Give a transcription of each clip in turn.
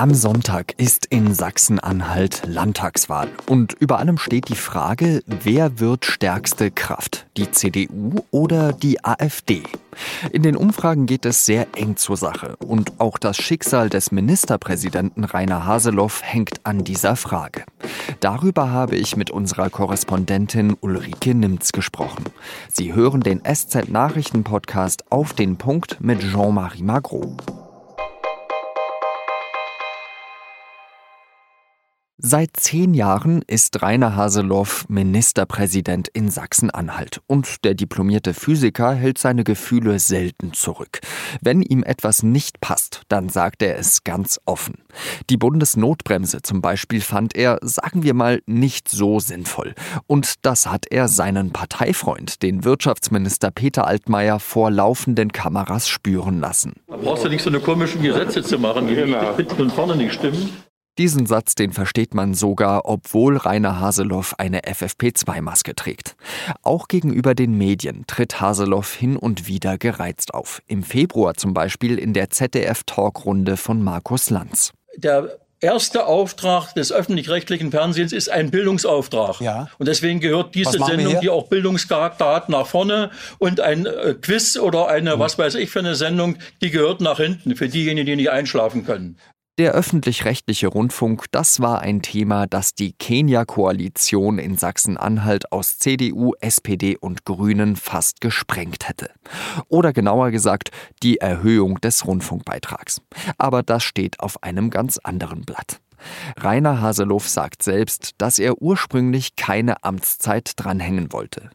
Am Sonntag ist in Sachsen-Anhalt Landtagswahl. Und über allem steht die Frage, wer wird stärkste Kraft? Die CDU oder die AfD? In den Umfragen geht es sehr eng zur Sache. Und auch das Schicksal des Ministerpräsidenten Rainer Haseloff hängt an dieser Frage. Darüber habe ich mit unserer Korrespondentin Ulrike Nimz gesprochen. Sie hören den SZ-Nachrichten-Podcast auf den Punkt mit Jean-Marie Magro. Seit zehn Jahren ist Rainer Haseloff Ministerpräsident in Sachsen-Anhalt und der diplomierte Physiker hält seine Gefühle selten zurück. Wenn ihm etwas nicht passt, dann sagt er es ganz offen. Die Bundesnotbremse zum Beispiel fand er, sagen wir mal, nicht so sinnvoll. Und das hat er seinen Parteifreund, den Wirtschaftsminister Peter Altmaier, vor laufenden Kameras spüren lassen. Da brauchst du nicht so eine komischen Gesetze zu machen, die genau. hinten und vorne nicht stimmen. Diesen Satz, den versteht man sogar, obwohl Rainer Haseloff eine FFP2-Maske trägt. Auch gegenüber den Medien tritt Haseloff hin und wieder gereizt auf. Im Februar zum Beispiel in der ZDF-Talkrunde von Markus Lanz. Der erste Auftrag des öffentlich-rechtlichen Fernsehens ist ein Bildungsauftrag. Ja. Und deswegen gehört diese Sendung, die auch Bildungscharakter hat, nach vorne und ein äh, Quiz oder eine, mhm. was weiß ich für eine Sendung, die gehört nach hinten für diejenigen, die nicht einschlafen können. Der öffentlich-rechtliche Rundfunk, das war ein Thema, das die Kenia-Koalition in Sachsen-Anhalt aus CDU, SPD und Grünen fast gesprengt hätte. Oder genauer gesagt, die Erhöhung des Rundfunkbeitrags. Aber das steht auf einem ganz anderen Blatt. Rainer Haseloff sagt selbst, dass er ursprünglich keine Amtszeit dranhängen wollte.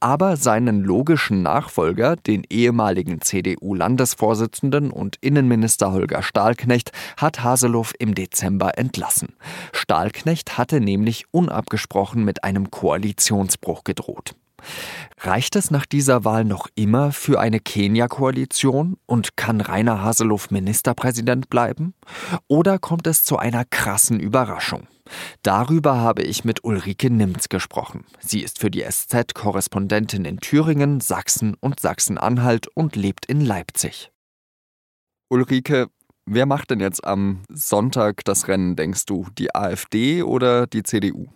Aber seinen logischen Nachfolger, den ehemaligen CDU-Landesvorsitzenden und Innenminister Holger Stahlknecht, hat Haseloff im Dezember entlassen. Stahlknecht hatte nämlich unabgesprochen mit einem Koalitionsbruch gedroht. Reicht es nach dieser Wahl noch immer für eine Kenia-Koalition und kann Rainer Haseloff Ministerpräsident bleiben? Oder kommt es zu einer krassen Überraschung? Darüber habe ich mit Ulrike Nimz gesprochen. Sie ist für die SZ Korrespondentin in Thüringen, Sachsen und Sachsen-Anhalt und lebt in Leipzig. Ulrike, wer macht denn jetzt am Sonntag das Rennen, denkst du? Die AfD oder die CDU?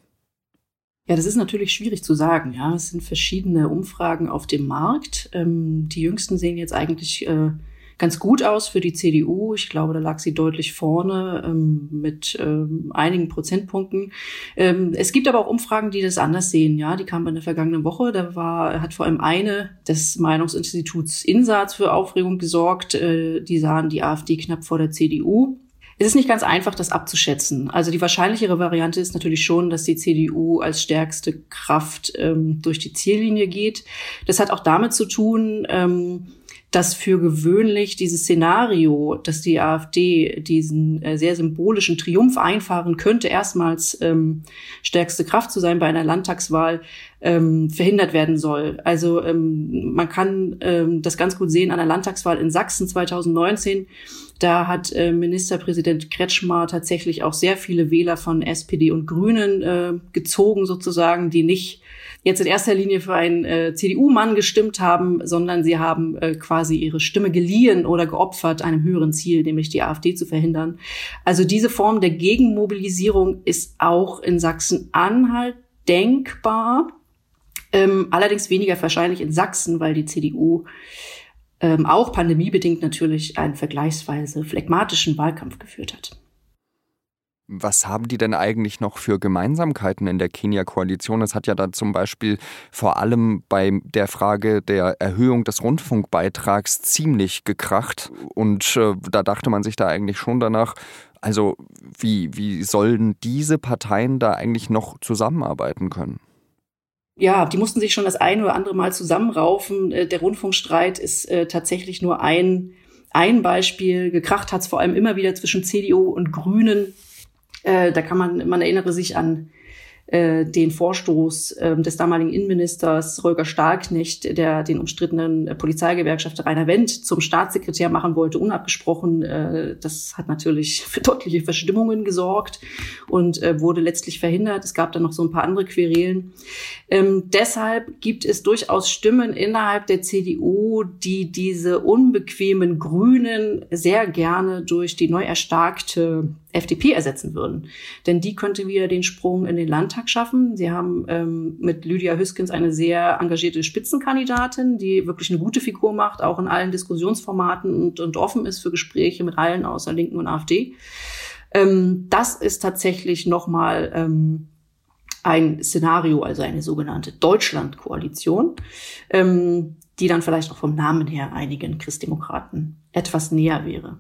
Ja, das ist natürlich schwierig zu sagen. Ja, es sind verschiedene Umfragen auf dem Markt. Ähm, die jüngsten sehen jetzt eigentlich äh, ganz gut aus für die CDU. Ich glaube, da lag sie deutlich vorne ähm, mit ähm, einigen Prozentpunkten. Ähm, es gibt aber auch Umfragen, die das anders sehen. Ja, die kamen in der vergangenen Woche. Da war hat vor allem eine des Meinungsinstituts Insatz für Aufregung gesorgt. Äh, die sahen die AfD knapp vor der CDU. Es ist nicht ganz einfach, das abzuschätzen. Also die wahrscheinlichere Variante ist natürlich schon, dass die CDU als stärkste Kraft ähm, durch die Ziellinie geht. Das hat auch damit zu tun, ähm, dass für gewöhnlich dieses Szenario, dass die AfD diesen äh, sehr symbolischen Triumph einfahren könnte, erstmals ähm, stärkste Kraft zu sein bei einer Landtagswahl, ähm, verhindert werden soll. Also ähm, man kann ähm, das ganz gut sehen an der Landtagswahl in Sachsen 2019. Da hat äh, Ministerpräsident Kretschmer tatsächlich auch sehr viele Wähler von SPD und Grünen äh, gezogen, sozusagen, die nicht jetzt in erster Linie für einen äh, CDU-Mann gestimmt haben, sondern sie haben äh, quasi ihre Stimme geliehen oder geopfert einem höheren Ziel, nämlich die AfD zu verhindern. Also diese Form der Gegenmobilisierung ist auch in Sachsen-Anhalt denkbar, ähm, allerdings weniger wahrscheinlich in Sachsen, weil die CDU ähm, auch pandemiebedingt natürlich einen vergleichsweise phlegmatischen Wahlkampf geführt hat. Was haben die denn eigentlich noch für Gemeinsamkeiten in der Kenia-Koalition? Es hat ja da zum Beispiel vor allem bei der Frage der Erhöhung des Rundfunkbeitrags ziemlich gekracht. Und äh, da dachte man sich da eigentlich schon danach, also wie, wie sollen diese Parteien da eigentlich noch zusammenarbeiten können? Ja, die mussten sich schon das ein oder andere Mal zusammenraufen. Äh, der Rundfunkstreit ist äh, tatsächlich nur ein, ein Beispiel. Gekracht hat es vor allem immer wieder zwischen CDU und Grünen. Äh, da kann man, man erinnere sich an äh, den Vorstoß äh, des damaligen Innenministers Holger Stahlknecht, der den umstrittenen äh, Polizeigewerkschafter Rainer Wendt zum Staatssekretär machen wollte, unabgesprochen. Äh, das hat natürlich für deutliche Verstimmungen gesorgt und äh, wurde letztlich verhindert. Es gab dann noch so ein paar andere Querelen. Ähm, deshalb gibt es durchaus Stimmen innerhalb der CDU, die diese unbequemen Grünen sehr gerne durch die neu erstarkte FDP ersetzen würden. Denn die könnte wieder den Sprung in den Landtag schaffen. Sie haben ähm, mit Lydia Hüskens eine sehr engagierte Spitzenkandidatin, die wirklich eine gute Figur macht, auch in allen Diskussionsformaten und, und offen ist für Gespräche mit allen außer Linken und AfD. Ähm, das ist tatsächlich nochmal ähm, ein Szenario, also eine sogenannte Deutschland-Koalition, ähm, die dann vielleicht auch vom Namen her einigen Christdemokraten etwas näher wäre.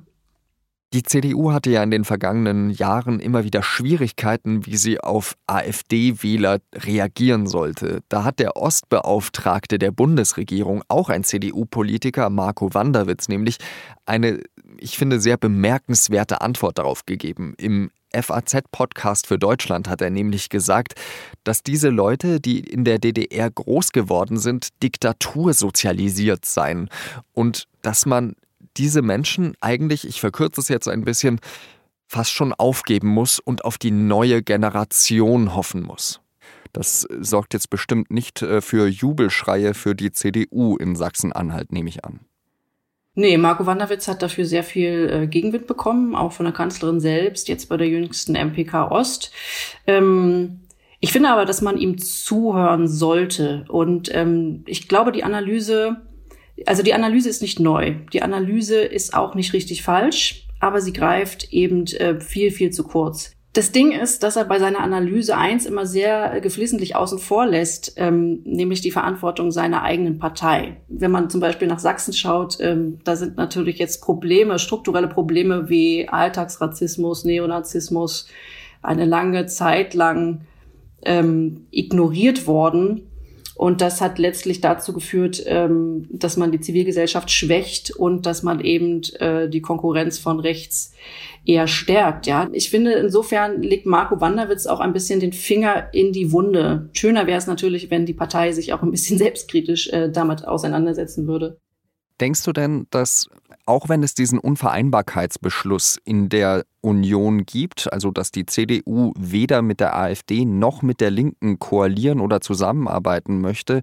Die CDU hatte ja in den vergangenen Jahren immer wieder Schwierigkeiten, wie sie auf AfD-Wähler reagieren sollte. Da hat der Ostbeauftragte der Bundesregierung, auch ein CDU-Politiker, Marco Wanderwitz, nämlich eine, ich finde, sehr bemerkenswerte Antwort darauf gegeben. Im FAZ-Podcast für Deutschland hat er nämlich gesagt, dass diese Leute, die in der DDR groß geworden sind, diktatursozialisiert seien und dass man diese Menschen eigentlich, ich verkürze es jetzt ein bisschen, fast schon aufgeben muss und auf die neue Generation hoffen muss. Das sorgt jetzt bestimmt nicht äh, für Jubelschreie für die CDU in Sachsen-Anhalt, nehme ich an. Nee, Marco Wanderwitz hat dafür sehr viel äh, Gegenwind bekommen, auch von der Kanzlerin selbst, jetzt bei der jüngsten MPK Ost. Ähm, ich finde aber, dass man ihm zuhören sollte. Und ähm, ich glaube, die Analyse also die Analyse ist nicht neu. Die Analyse ist auch nicht richtig falsch, aber sie greift eben äh, viel, viel zu kurz. Das Ding ist, dass er bei seiner Analyse eins immer sehr geflissentlich außen vor lässt, ähm, nämlich die Verantwortung seiner eigenen Partei. Wenn man zum Beispiel nach Sachsen schaut, ähm, da sind natürlich jetzt Probleme, strukturelle Probleme wie Alltagsrassismus, Neonazismus, eine lange Zeit lang ähm, ignoriert worden. Und das hat letztlich dazu geführt, ähm, dass man die Zivilgesellschaft schwächt und dass man eben äh, die Konkurrenz von rechts eher stärkt. Ja, ich finde insofern legt Marco Wanderwitz auch ein bisschen den Finger in die Wunde. Schöner wäre es natürlich, wenn die Partei sich auch ein bisschen selbstkritisch äh, damit auseinandersetzen würde. Denkst du denn, dass auch wenn es diesen Unvereinbarkeitsbeschluss in der Union gibt, also dass die CDU weder mit der AfD noch mit der Linken koalieren oder zusammenarbeiten möchte,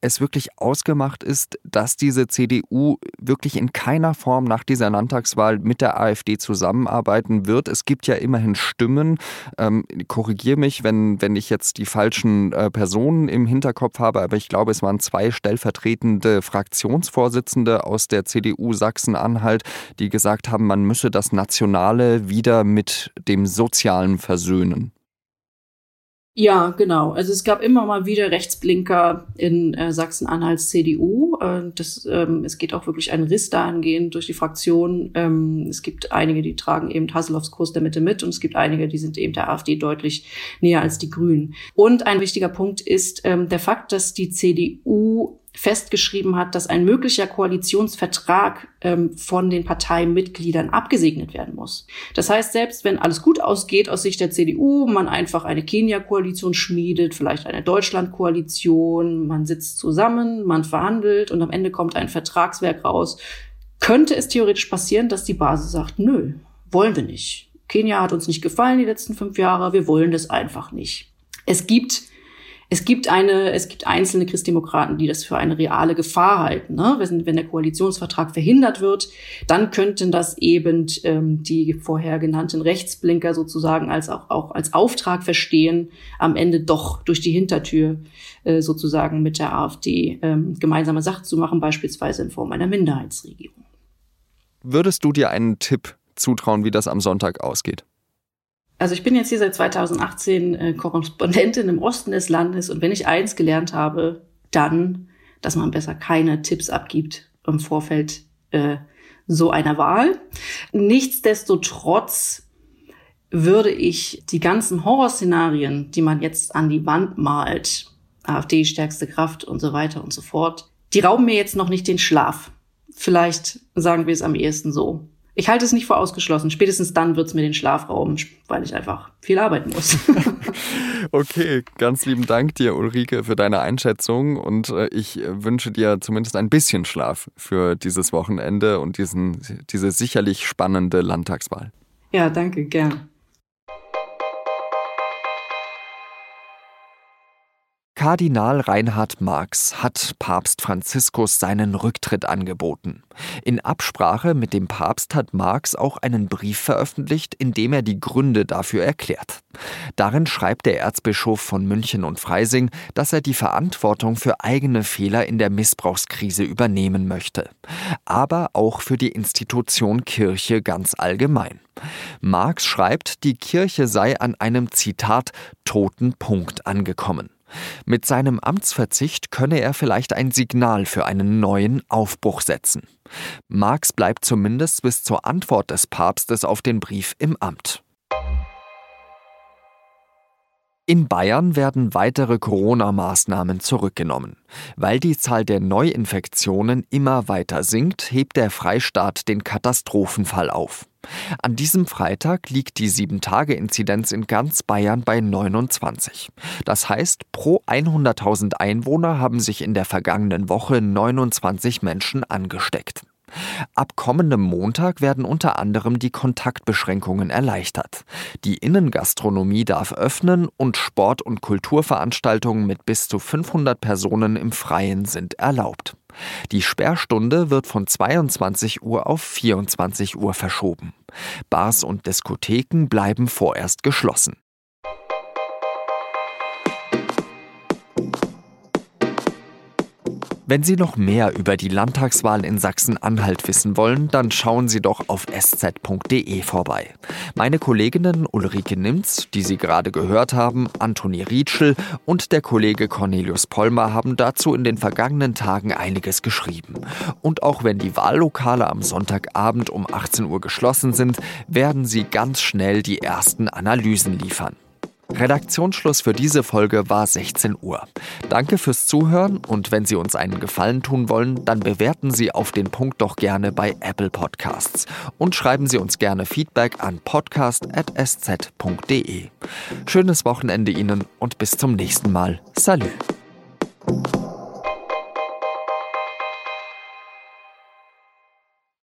es wirklich ausgemacht ist, dass diese CDU wirklich in keiner Form nach dieser Landtagswahl mit der AfD zusammenarbeiten wird. Es gibt ja immerhin Stimmen, ähm, korrigiere mich, wenn, wenn ich jetzt die falschen äh, Personen im Hinterkopf habe, aber ich glaube, es waren zwei stellvertretende Fraktionsvorsitzende aus der CDU Sachsen-Anhalt, die gesagt haben, man müsse das Nationale wieder mit dem Sozialen versöhnen. Ja, genau. Also es gab immer mal wieder Rechtsblinker in äh, Sachsen-Anhalts CDU. Äh, das, ähm, es geht auch wirklich ein Riss dahingehend durch die Fraktion. Ähm, es gibt einige, die tragen eben Hasselhoffs Kurs der Mitte mit und es gibt einige, die sind eben der AfD deutlich näher als die Grünen. Und ein wichtiger Punkt ist ähm, der Fakt, dass die CDU festgeschrieben hat, dass ein möglicher Koalitionsvertrag ähm, von den Parteimitgliedern abgesegnet werden muss. Das heißt, selbst wenn alles gut ausgeht aus Sicht der CDU, man einfach eine Kenia-Koalition schmiedet, vielleicht eine Deutschland-Koalition, man sitzt zusammen, man verhandelt und am Ende kommt ein Vertragswerk raus, könnte es theoretisch passieren, dass die Basis sagt, nö, wollen wir nicht. Kenia hat uns nicht gefallen die letzten fünf Jahre, wir wollen das einfach nicht. Es gibt es gibt eine, es gibt einzelne Christdemokraten, die das für eine reale Gefahr halten. Ne? Wenn, wenn der Koalitionsvertrag verhindert wird, dann könnten das eben ähm, die vorher genannten Rechtsblinker sozusagen als auch, auch als Auftrag verstehen, am Ende doch durch die Hintertür äh, sozusagen mit der AfD ähm, gemeinsame Sache zu machen, beispielsweise in Form einer Minderheitsregierung. Würdest du dir einen Tipp zutrauen, wie das am Sonntag ausgeht? Also ich bin jetzt hier seit 2018 äh, Korrespondentin im Osten des Landes und wenn ich eins gelernt habe, dann, dass man besser keine Tipps abgibt im Vorfeld äh, so einer Wahl. Nichtsdestotrotz würde ich die ganzen Horrorszenarien, die man jetzt an die Wand malt, AfD stärkste Kraft und so weiter und so fort, die rauben mir jetzt noch nicht den Schlaf. Vielleicht sagen wir es am ehesten so. Ich halte es nicht für ausgeschlossen. Spätestens dann wird es mir den Schlaf rauben, weil ich einfach viel arbeiten muss. okay, ganz lieben Dank dir, Ulrike, für deine Einschätzung und äh, ich wünsche dir zumindest ein bisschen Schlaf für dieses Wochenende und diesen, diese sicherlich spannende Landtagswahl. Ja, danke, gern. Kardinal Reinhard Marx hat Papst Franziskus seinen Rücktritt angeboten. In Absprache mit dem Papst hat Marx auch einen Brief veröffentlicht, in dem er die Gründe dafür erklärt. Darin schreibt der Erzbischof von München und Freising, dass er die Verantwortung für eigene Fehler in der Missbrauchskrise übernehmen möchte, aber auch für die Institution Kirche ganz allgemein. Marx schreibt, die Kirche sei an einem Zitat toten Punkt angekommen. Mit seinem Amtsverzicht könne er vielleicht ein Signal für einen neuen Aufbruch setzen. Marx bleibt zumindest bis zur Antwort des Papstes auf den Brief im Amt. In Bayern werden weitere Corona-Maßnahmen zurückgenommen. Weil die Zahl der Neuinfektionen immer weiter sinkt, hebt der Freistaat den Katastrophenfall auf. An diesem Freitag liegt die 7-Tage-Inzidenz in ganz Bayern bei 29. Das heißt, pro 100.000 Einwohner haben sich in der vergangenen Woche 29 Menschen angesteckt. Ab kommendem Montag werden unter anderem die Kontaktbeschränkungen erleichtert. Die Innengastronomie darf öffnen und Sport- und Kulturveranstaltungen mit bis zu 500 Personen im Freien sind erlaubt. Die Sperrstunde wird von 22 Uhr auf 24 Uhr verschoben. Bars und Diskotheken bleiben vorerst geschlossen. Wenn Sie noch mehr über die Landtagswahl in Sachsen-Anhalt wissen wollen, dann schauen Sie doch auf sz.de vorbei. Meine Kolleginnen Ulrike Nimz, die Sie gerade gehört haben, Antoni Rietschel und der Kollege Cornelius Pollmer haben dazu in den vergangenen Tagen einiges geschrieben. Und auch wenn die Wahllokale am Sonntagabend um 18 Uhr geschlossen sind, werden sie ganz schnell die ersten Analysen liefern. Redaktionsschluss für diese Folge war 16 Uhr. Danke fürs Zuhören und wenn Sie uns einen Gefallen tun wollen, dann bewerten Sie auf den Punkt doch gerne bei Apple Podcasts und schreiben Sie uns gerne Feedback an podcast.sz.de. Schönes Wochenende Ihnen und bis zum nächsten Mal. Salü.